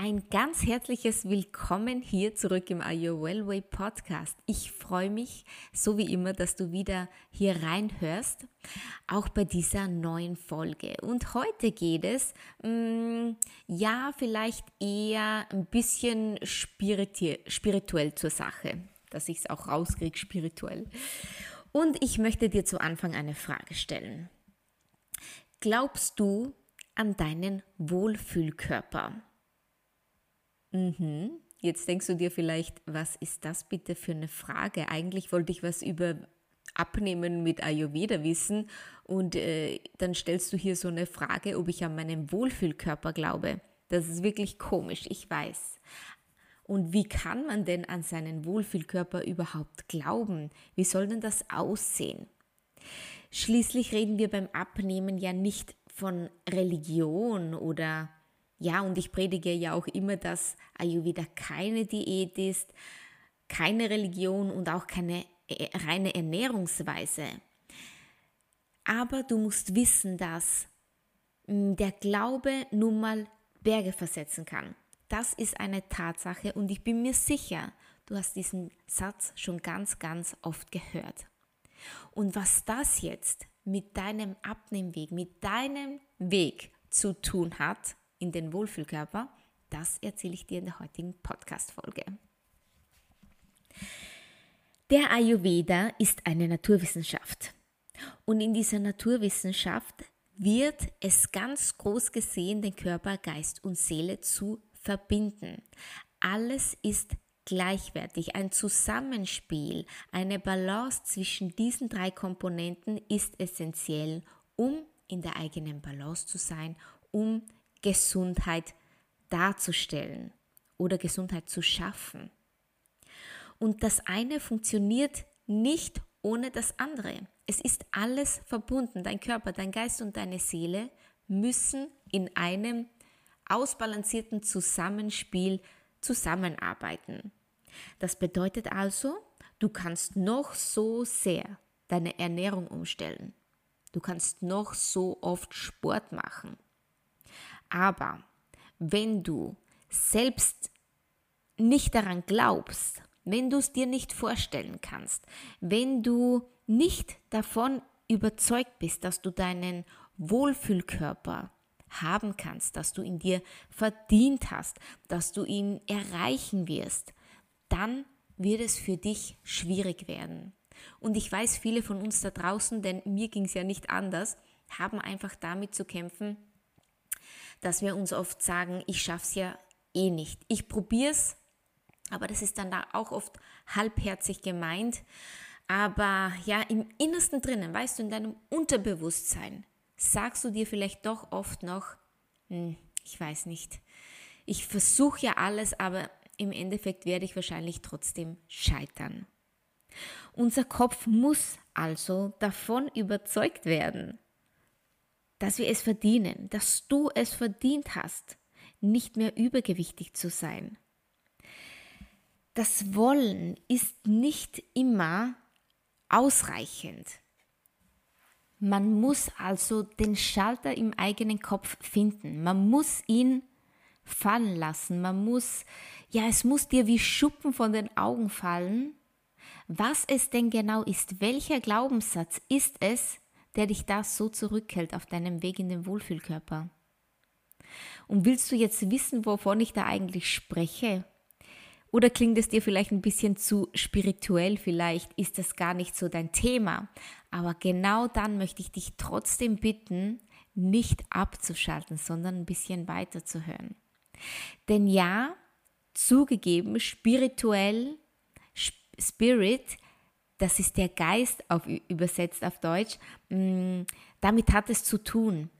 Ein ganz herzliches Willkommen hier zurück im Are You Wellway Podcast. Ich freue mich, so wie immer, dass du wieder hier reinhörst, auch bei dieser neuen Folge. Und heute geht es, mh, mm, ja, vielleicht eher ein bisschen spirituell zur Sache, dass ich es auch rauskriege, spirituell. Und ich möchte dir zu Anfang eine Frage stellen. Glaubst du an deinen Wohlfühlkörper? Mhm. Jetzt denkst du dir vielleicht, was ist das bitte für eine Frage? Eigentlich wollte ich was über Abnehmen mit Ayurveda wissen und äh, dann stellst du hier so eine Frage, ob ich an meinen Wohlfühlkörper glaube. Das ist wirklich komisch, ich weiß. Und wie kann man denn an seinen Wohlfühlkörper überhaupt glauben? Wie soll denn das aussehen? Schließlich reden wir beim Abnehmen ja nicht von Religion oder ja, und ich predige ja auch immer, dass Ayurveda keine Diät ist, keine Religion und auch keine äh, reine Ernährungsweise. Aber du musst wissen, dass hm, der Glaube nun mal Berge versetzen kann. Das ist eine Tatsache und ich bin mir sicher, du hast diesen Satz schon ganz, ganz oft gehört. Und was das jetzt mit deinem Abnehmweg, mit deinem Weg zu tun hat, in den Wohlfühlkörper, das erzähle ich dir in der heutigen Podcast-Folge. Der Ayurveda ist eine Naturwissenschaft. Und in dieser Naturwissenschaft wird es ganz groß gesehen, den Körper, Geist und Seele zu verbinden. Alles ist gleichwertig. Ein Zusammenspiel, eine Balance zwischen diesen drei Komponenten ist essentiell, um in der eigenen Balance zu sein, um Gesundheit darzustellen oder Gesundheit zu schaffen. Und das eine funktioniert nicht ohne das andere. Es ist alles verbunden. Dein Körper, dein Geist und deine Seele müssen in einem ausbalancierten Zusammenspiel zusammenarbeiten. Das bedeutet also, du kannst noch so sehr deine Ernährung umstellen. Du kannst noch so oft Sport machen. Aber wenn du selbst nicht daran glaubst, wenn du es dir nicht vorstellen kannst, wenn du nicht davon überzeugt bist, dass du deinen Wohlfühlkörper haben kannst, dass du ihn dir verdient hast, dass du ihn erreichen wirst, dann wird es für dich schwierig werden. Und ich weiß, viele von uns da draußen, denn mir ging es ja nicht anders, haben einfach damit zu kämpfen, dass wir uns oft sagen, ich schaff's ja eh nicht. Ich probier's, aber das ist dann da auch oft halbherzig gemeint. Aber ja, im Innersten drinnen, weißt du, in deinem Unterbewusstsein, sagst du dir vielleicht doch oft noch, hm, ich weiß nicht. Ich versuche ja alles, aber im Endeffekt werde ich wahrscheinlich trotzdem scheitern. Unser Kopf muss also davon überzeugt werden, dass wir es verdienen, dass du es verdient hast, nicht mehr übergewichtig zu sein. Das Wollen ist nicht immer ausreichend. Man muss also den Schalter im eigenen Kopf finden. Man muss ihn fallen lassen. Man muss, ja, es muss dir wie Schuppen von den Augen fallen, was es denn genau ist. Welcher Glaubenssatz ist es, der dich da so zurückhält auf deinem Weg in den Wohlfühlkörper? Und willst du jetzt wissen, wovon ich da eigentlich spreche? Oder klingt es dir vielleicht ein bisschen zu spirituell? Vielleicht ist das gar nicht so dein Thema. Aber genau dann möchte ich dich trotzdem bitten, nicht abzuschalten, sondern ein bisschen weiterzuhören. Denn ja, zugegeben, spirituell, Spirit das ist der Geist auf, übersetzt auf Deutsch, mm, damit hat es zu tun.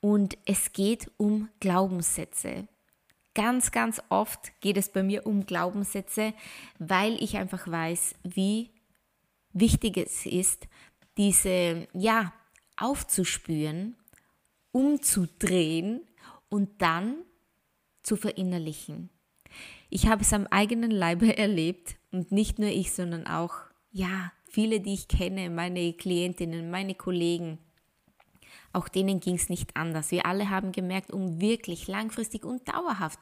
Und es geht um Glaubenssätze. Ganz, ganz oft geht es bei mir um Glaubenssätze, weil ich einfach weiß, wie wichtig es ist, diese, ja, aufzuspüren, umzudrehen und dann zu verinnerlichen. Ich habe es am eigenen Leibe erlebt und nicht nur ich, sondern auch, ja, viele, die ich kenne, meine Klientinnen, meine Kollegen, auch denen ging es nicht anders. Wir alle haben gemerkt, um wirklich langfristig und dauerhaft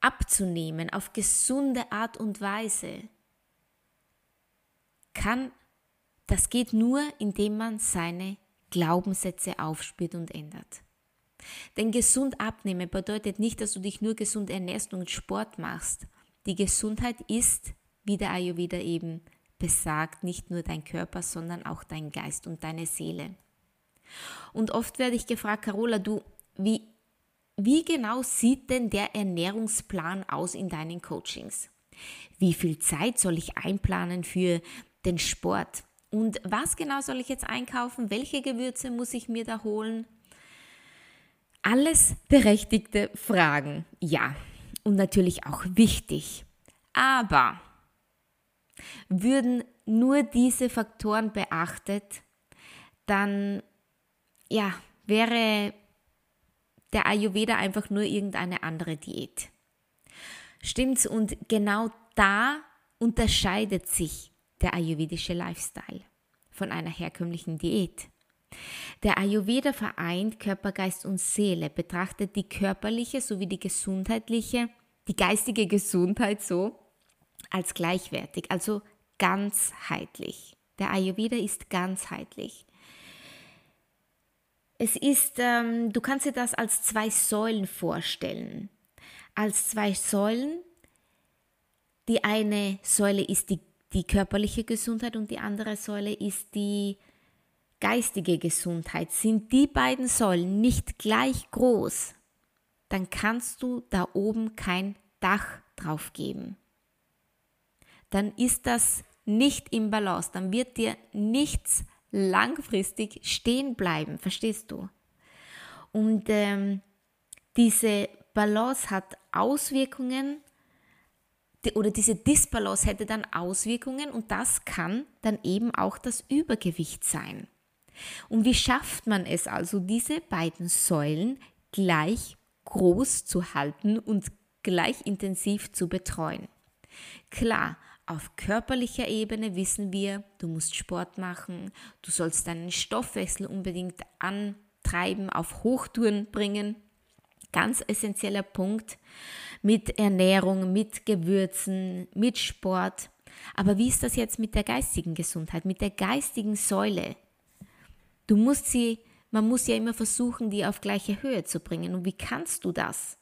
abzunehmen, auf gesunde Art und Weise, kann, das geht nur, indem man seine Glaubenssätze aufspürt und ändert. Denn gesund abnehmen bedeutet nicht, dass du dich nur gesund ernährst und Sport machst. Die Gesundheit ist, wie der Ayurveda eben besagt, nicht nur dein Körper, sondern auch dein Geist und deine Seele. Und oft werde ich gefragt, Carola, du, wie, wie genau sieht denn der Ernährungsplan aus in deinen Coachings? Wie viel Zeit soll ich einplanen für den Sport? Und was genau soll ich jetzt einkaufen? Welche Gewürze muss ich mir da holen? Alles berechtigte Fragen, ja. Und natürlich auch wichtig. Aber würden nur diese Faktoren beachtet, dann ja, wäre der Ayurveda einfach nur irgendeine andere Diät. Stimmt's? Und genau da unterscheidet sich der ayurvedische Lifestyle von einer herkömmlichen Diät. Der Ayurveda vereint Körper, Geist und Seele, betrachtet die körperliche sowie die gesundheitliche, die geistige Gesundheit so als gleichwertig, also ganzheitlich. Der Ayurveda ist ganzheitlich. Es ist, ähm, du kannst dir das als zwei Säulen vorstellen. Als zwei Säulen. Die eine Säule ist die, die körperliche Gesundheit und die andere Säule ist die geistige Gesundheit. Sind die beiden Säulen nicht gleich groß, dann kannst du da oben kein Dach drauf geben. Dann ist das nicht im Balance, dann wird dir nichts langfristig stehen bleiben, verstehst du? Und ähm, diese Balance hat Auswirkungen oder diese Disbalance hätte dann Auswirkungen und das kann dann eben auch das Übergewicht sein. Und wie schafft man es also, diese beiden Säulen gleich groß zu halten und gleich intensiv zu betreuen? Klar, auf körperlicher Ebene wissen wir, du musst Sport machen, du sollst deinen Stoffwechsel unbedingt antreiben, auf Hochtouren bringen. Ganz essentieller Punkt mit Ernährung, mit Gewürzen, mit Sport. Aber wie ist das jetzt mit der geistigen Gesundheit, mit der geistigen Säule? Du musst sie, man muss ja immer versuchen, die auf gleiche Höhe zu bringen. Und wie kannst du das?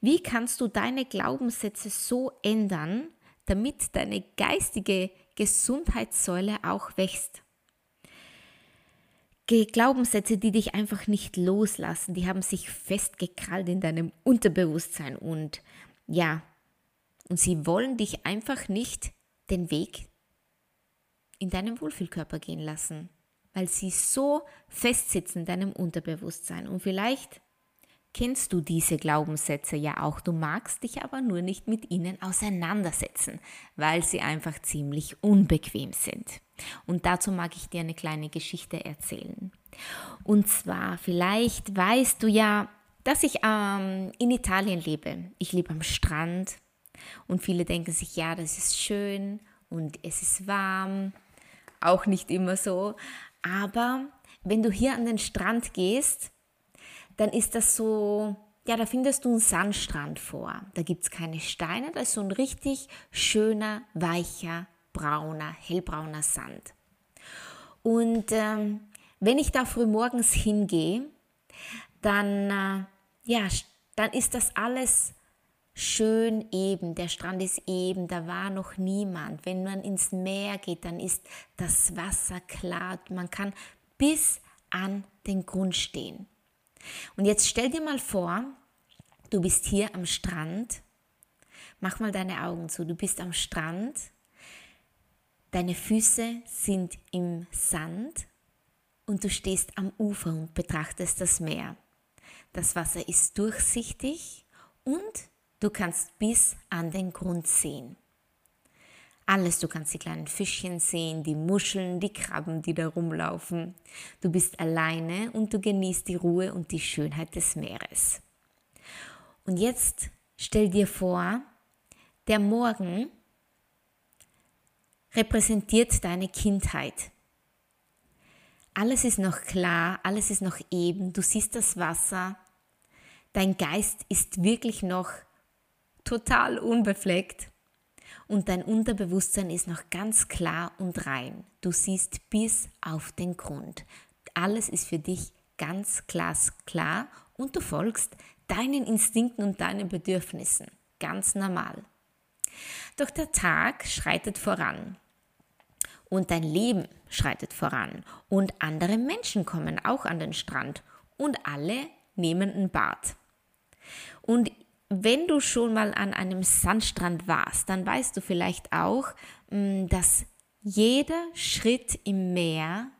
Wie kannst du deine Glaubenssätze so ändern, damit deine geistige Gesundheitssäule auch wächst. Glaubenssätze, die dich einfach nicht loslassen, die haben sich festgekrallt in deinem Unterbewusstsein und ja, und sie wollen dich einfach nicht den Weg in deinem Wohlfühlkörper gehen lassen, weil sie so festsitzen in deinem Unterbewusstsein. Und vielleicht kennst du diese Glaubenssätze ja auch, du magst dich aber nur nicht mit ihnen auseinandersetzen, weil sie einfach ziemlich unbequem sind. Und dazu mag ich dir eine kleine Geschichte erzählen. Und zwar, vielleicht weißt du ja, dass ich ähm, in Italien lebe. Ich lebe am Strand und viele denken sich, ja, das ist schön und es ist warm. Auch nicht immer so. Aber wenn du hier an den Strand gehst, dann ist das so, ja, da findest du einen Sandstrand vor. Da gibt es keine Steine, da ist so ein richtig schöner, weicher, brauner, hellbrauner Sand. Und ähm, wenn ich da früh morgens hingehe, dann, äh, ja, dann ist das alles schön eben. Der Strand ist eben, da war noch niemand. Wenn man ins Meer geht, dann ist das Wasser klar. Man kann bis an den Grund stehen. Und jetzt stell dir mal vor, du bist hier am Strand. Mach mal deine Augen zu. Du bist am Strand. Deine Füße sind im Sand und du stehst am Ufer und betrachtest das Meer. Das Wasser ist durchsichtig und du kannst bis an den Grund sehen. Alles, du kannst die kleinen Fischchen sehen, die Muscheln, die Krabben, die da rumlaufen. Du bist alleine und du genießt die Ruhe und die Schönheit des Meeres. Und jetzt stell dir vor, der Morgen repräsentiert deine Kindheit. Alles ist noch klar, alles ist noch eben, du siehst das Wasser, dein Geist ist wirklich noch total unbefleckt und dein Unterbewusstsein ist noch ganz klar und rein. Du siehst bis auf den Grund. Alles ist für dich ganz glasklar und du folgst deinen Instinkten und deinen Bedürfnissen. Ganz normal. Doch der Tag schreitet voran und dein Leben schreitet voran und andere Menschen kommen auch an den Strand und alle nehmen ein Bad. Und wenn du schon mal an einem Sandstrand warst, dann weißt du vielleicht auch, mm, dass jeder Schritt im Meer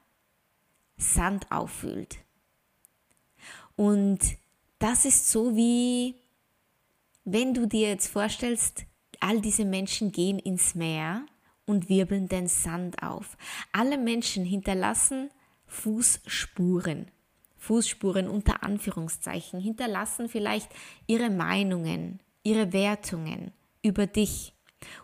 Sand auffüllt. Und das ist so wie, wenn du dir jetzt vorstellst, all diese Menschen gehen ins Meer und wirbeln den Sand auf. Alle Menschen hinterlassen Fußspuren. Fußspuren unter Anführungszeichen, hinterlassen vielleicht ihre Meinungen, ihre Wertungen über dich.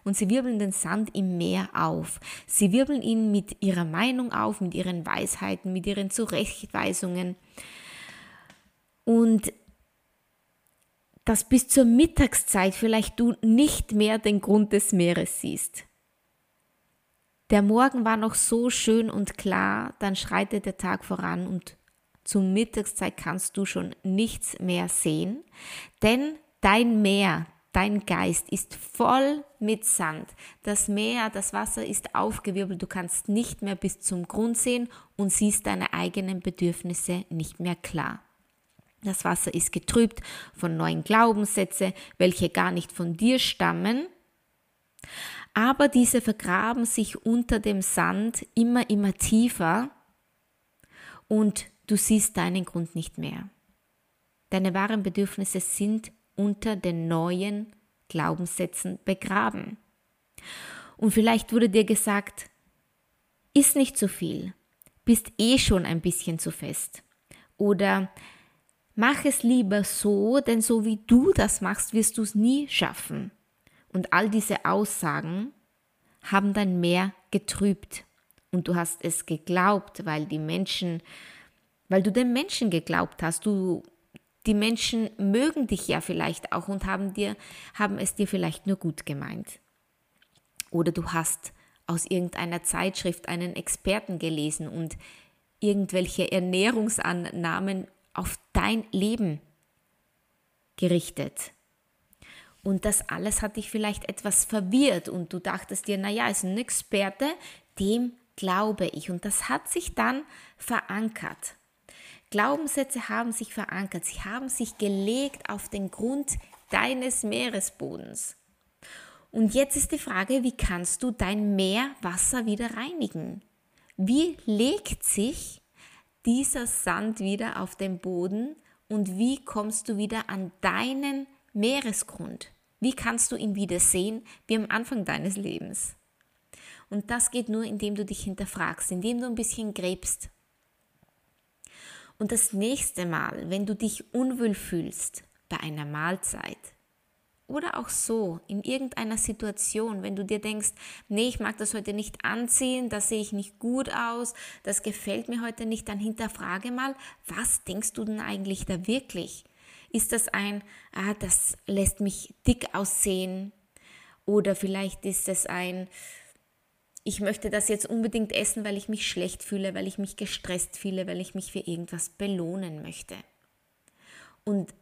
Und sie wirbeln den Sand im Meer auf. Sie wirbeln ihn mit ihrer Meinung auf, mit ihren Weisheiten, mit ihren Zurechtweisungen. Und dass bis zur Mittagszeit vielleicht du nicht mehr den Grund des Meeres siehst. Der Morgen war noch so schön und klar, dann schreitet der Tag voran und zur Mittagszeit kannst du schon nichts mehr sehen, denn dein Meer, dein Geist ist voll mit Sand. Das Meer, das Wasser ist aufgewirbelt, du kannst nicht mehr bis zum Grund sehen und siehst deine eigenen Bedürfnisse nicht mehr klar. Das Wasser ist getrübt von neuen Glaubenssätzen, welche gar nicht von dir stammen, aber diese vergraben sich unter dem Sand immer, immer tiefer und Du siehst deinen Grund nicht mehr. Deine wahren Bedürfnisse sind unter den neuen Glaubenssätzen begraben. Und vielleicht wurde dir gesagt, ist nicht zu viel, bist eh schon ein bisschen zu fest. Oder mach es lieber so, denn so wie du das machst, wirst du es nie schaffen. Und all diese Aussagen haben dein Meer getrübt. Und du hast es geglaubt, weil die Menschen weil du den Menschen geglaubt hast. Du, die Menschen mögen dich ja vielleicht auch und haben, dir, haben es dir vielleicht nur gut gemeint. Oder du hast aus irgendeiner Zeitschrift einen Experten gelesen und irgendwelche Ernährungsannahmen auf dein Leben gerichtet. Und das alles hat dich vielleicht etwas verwirrt und du dachtest dir, naja, ist ein Experte, dem glaube ich. Und das hat sich dann verankert. Glaubenssätze haben sich verankert, sie haben sich gelegt auf den Grund deines Meeresbodens. Und jetzt ist die Frage, wie kannst du dein Meerwasser wieder reinigen? Wie legt sich dieser Sand wieder auf den Boden und wie kommst du wieder an deinen Meeresgrund? Wie kannst du ihn wieder sehen wie am Anfang deines Lebens? Und das geht nur, indem du dich hinterfragst, indem du ein bisschen gräbst und das nächste Mal, wenn du dich unwohl fühlst bei einer Mahlzeit oder auch so in irgendeiner Situation, wenn du dir denkst, nee, ich mag das heute nicht anziehen, da sehe ich nicht gut aus, das gefällt mir heute nicht, dann hinterfrage mal, was denkst du denn eigentlich da wirklich? Ist das ein, ah, das lässt mich dick aussehen? Oder vielleicht ist es ein, ich möchte das jetzt unbedingt essen, weil ich mich schlecht fühle, weil ich mich gestresst fühle, weil ich mich für irgendwas belohnen möchte. Und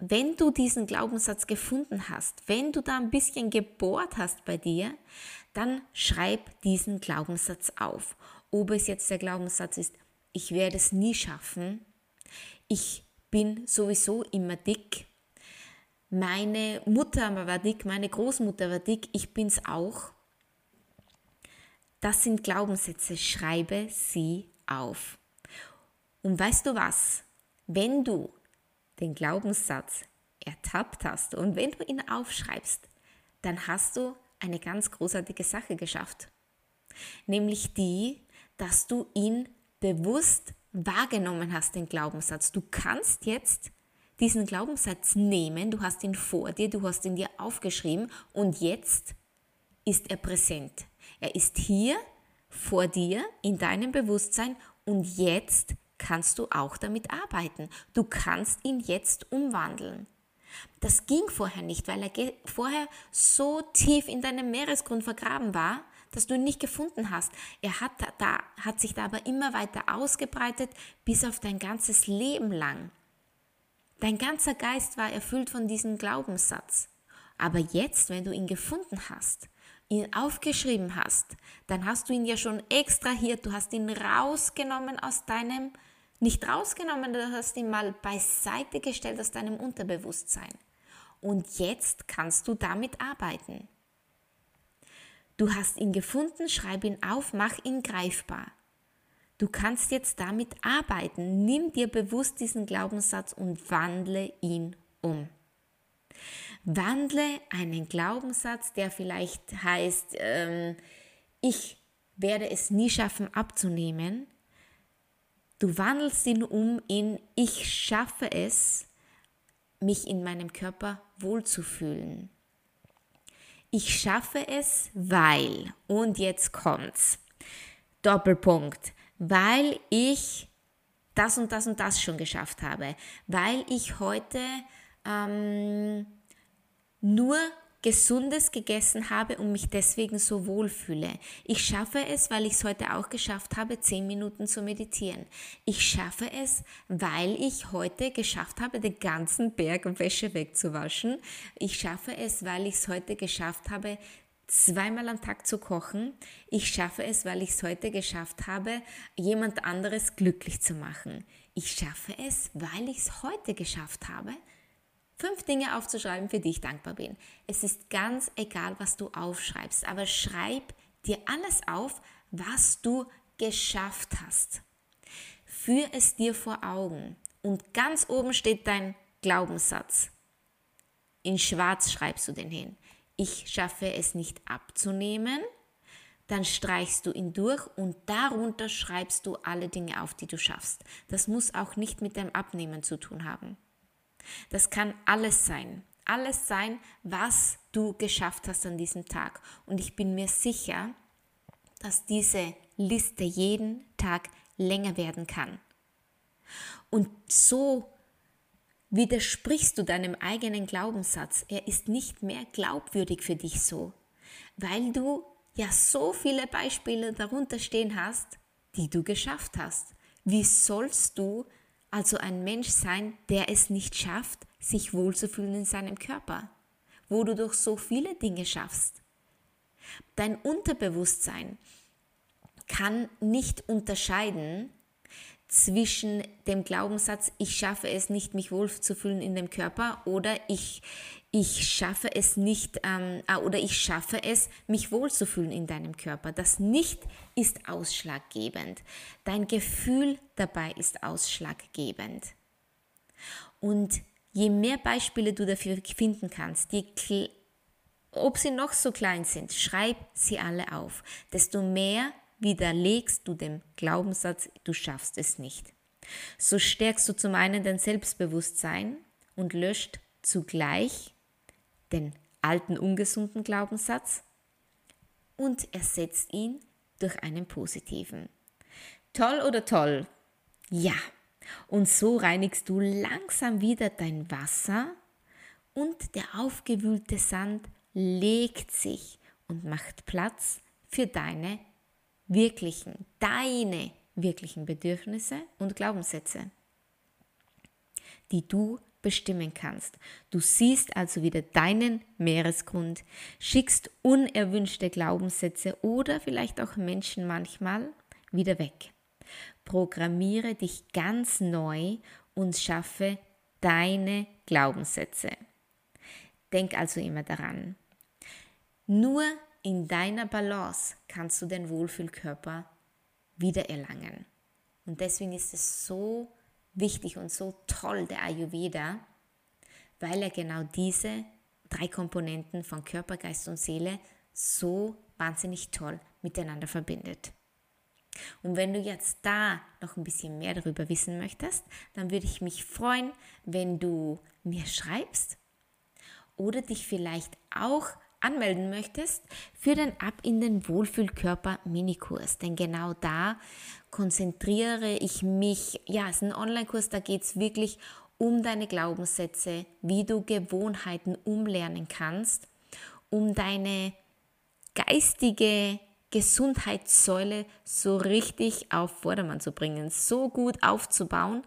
wenn du diesen Glaubenssatz gefunden hast, wenn du da ein bisschen gebohrt hast bei dir, dann schreib diesen Glaubenssatz auf. Ob es jetzt der Glaubenssatz ist, ich werde es nie schaffen, ich bin sowieso immer dick, meine Mutter war dick, meine Großmutter war dick, ich bin's auch das sind Glaubenssätze, schreibe sie auf. Und weißt du was? Wenn du den Glaubenssatz ertappt hast und wenn du ihn aufschreibst, dann hast du eine ganz großartige Sache geschafft. Nämlich die, dass du ihn bewusst wahrgenommen hast, den Glaubenssatz. Du kannst jetzt diesen Glaubenssatz nehmen, du hast ihn vor dir, du hast ihn dir aufgeschrieben und jetzt ist er präsent. Er ist hier vor dir in deinem Bewusstsein und jetzt kannst du auch damit arbeiten. Du kannst ihn jetzt umwandeln. Das ging vorher nicht, weil er vorher so tief in deinem Meeresgrund vergraben war, dass du ihn nicht gefunden hast. Er hat, da, hat sich da aber immer weiter ausgebreitet, bis auf dein ganzes Leben lang. Dein ganzer Geist war erfüllt von diesem Glaubenssatz. Aber jetzt, wenn du ihn gefunden hast, ihn aufgeschrieben hast, dann hast du ihn ja schon extrahiert, du hast ihn rausgenommen aus deinem, nicht rausgenommen, du hast ihn mal beiseite gestellt aus deinem Unterbewusstsein. Und jetzt kannst du damit arbeiten. Du hast ihn gefunden, schreib ihn auf, mach ihn greifbar. Du kannst jetzt damit arbeiten. Nimm dir bewusst diesen Glaubenssatz und wandle ihn um. Wandle einen Glaubenssatz, der vielleicht heißt, ähm, ich werde es nie schaffen abzunehmen. Du wandelst ihn um in ich schaffe es, mich in meinem Körper wohlzufühlen. Ich schaffe es, weil, und jetzt kommt's, Doppelpunkt, weil ich das und das und das schon geschafft habe, weil ich heute ähm, nur Gesundes gegessen habe und mich deswegen so wohlfühle. Ich schaffe es, weil ich es heute auch geschafft habe, zehn Minuten zu meditieren. Ich schaffe es, weil ich heute geschafft habe, den ganzen Berg Wäsche wegzuwaschen. Ich schaffe es, weil ich es heute geschafft habe, zweimal am Tag zu kochen. Ich schaffe es, weil ich es heute geschafft habe, jemand anderes glücklich zu machen. Ich schaffe es, weil ich es heute geschafft habe, fünf Dinge aufzuschreiben, für die ich dankbar bin. Es ist ganz egal, was du aufschreibst, aber schreib dir alles auf, was du geschafft hast. Führ es dir vor Augen und ganz oben steht dein Glaubenssatz. In schwarz schreibst du den hin ich schaffe es nicht abzunehmen, dann streichst du ihn durch und darunter schreibst du alle Dinge auf, die du schaffst. Das muss auch nicht mit dem Abnehmen zu tun haben. Das kann alles sein. Alles sein, was du geschafft hast an diesem Tag. Und ich bin mir sicher, dass diese Liste jeden Tag länger werden kann. Und so widersprichst du deinem eigenen Glaubenssatz. Er ist nicht mehr glaubwürdig für dich so, weil du ja so viele Beispiele darunter stehen hast, die du geschafft hast. Wie sollst du also ein Mensch sein, der es nicht schafft, sich wohlzufühlen in seinem Körper, wo du doch so viele Dinge schaffst? Dein Unterbewusstsein kann nicht unterscheiden, zwischen dem Glaubenssatz, ich schaffe es nicht, mich wohlzufühlen in dem Körper oder ich, ich schaffe es nicht ähm, ah, oder ich schaffe es, mich wohlzufühlen in deinem Körper. Das nicht ist ausschlaggebend. Dein Gefühl dabei ist ausschlaggebend. Und je mehr Beispiele du dafür finden kannst, je ob sie noch so klein sind, schreib sie alle auf, desto mehr widerlegst du dem Glaubenssatz, du schaffst es nicht. So stärkst du zum einen dein Selbstbewusstsein und löscht zugleich den alten ungesunden Glaubenssatz und ersetzt ihn durch einen positiven. Toll oder toll? Ja. Und so reinigst du langsam wieder dein Wasser und der aufgewühlte Sand legt sich und macht Platz für deine wirklichen, deine wirklichen Bedürfnisse und Glaubenssätze, die du bestimmen kannst. Du siehst also wieder deinen Meeresgrund, schickst unerwünschte Glaubenssätze oder vielleicht auch Menschen manchmal wieder weg. Programmiere dich ganz neu und schaffe deine Glaubenssätze. Denk also immer daran. Nur in deiner Balance kannst du den Wohlfühlkörper wiedererlangen. Und deswegen ist es so wichtig und so toll, der Ayurveda, weil er genau diese drei Komponenten von Körper, Geist und Seele so wahnsinnig toll miteinander verbindet. Und wenn du jetzt da noch ein bisschen mehr darüber wissen möchtest, dann würde ich mich freuen, wenn du mir schreibst oder dich vielleicht auch anmelden möchtest für den Ab in den Wohlfühlkörper Minikurs. Denn genau da konzentriere ich mich, ja, es ist ein Online-Kurs, da geht es wirklich um deine Glaubenssätze, wie du Gewohnheiten umlernen kannst, um deine geistige Gesundheitssäule so richtig auf Vordermann zu bringen, so gut aufzubauen,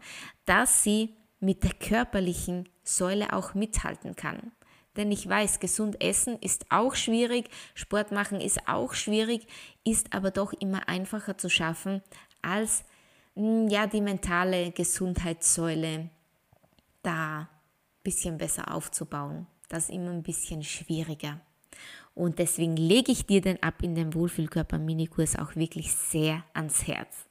dass sie mit der körperlichen Säule auch mithalten kann. Denn ich weiß, gesund essen ist auch schwierig, Sport machen ist auch schwierig, ist aber doch immer einfacher zu schaffen als hm, ja die mentale Gesundheitssäule da ein bisschen besser aufzubauen. Das ist immer ein bisschen schwieriger. Und deswegen lege ich dir den Ab in den Wohlfühlkörper Minikurs auch wirklich sehr ans Herz.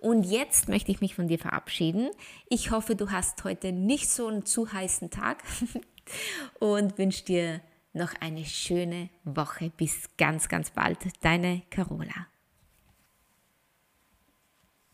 Und jetzt möchte ich mich von dir verabschieden. Ich hoffe, du hast heute nicht so einen zu heißen Tag und wünsche dir noch eine schöne Woche. Bis ganz, ganz bald. Deine Carola.